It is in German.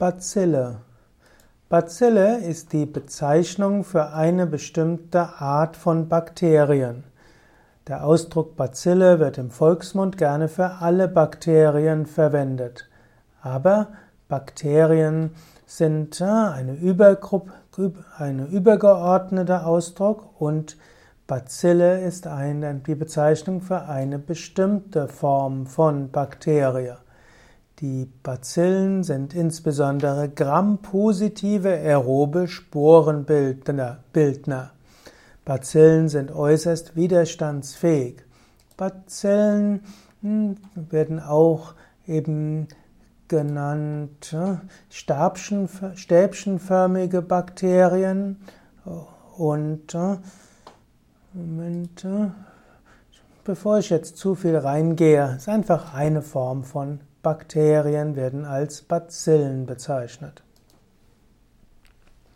Bazille. Bazille ist die Bezeichnung für eine bestimmte Art von Bakterien. Der Ausdruck Bazille wird im Volksmund gerne für alle Bakterien verwendet. Aber Bakterien sind eine, Übergruppe, eine übergeordnete Ausdruck und Bazille ist eine, die Bezeichnung für eine bestimmte Form von Bakterie. Die Bazillen sind insbesondere grampositive aerobe Sporenbildner. Bazillen sind äußerst widerstandsfähig. Bazillen hm, werden auch eben genannt stäbchenförmige Bakterien und Moment, bevor ich jetzt zu viel reingehe, ist einfach eine Form von Bakterien werden als Bazillen bezeichnet.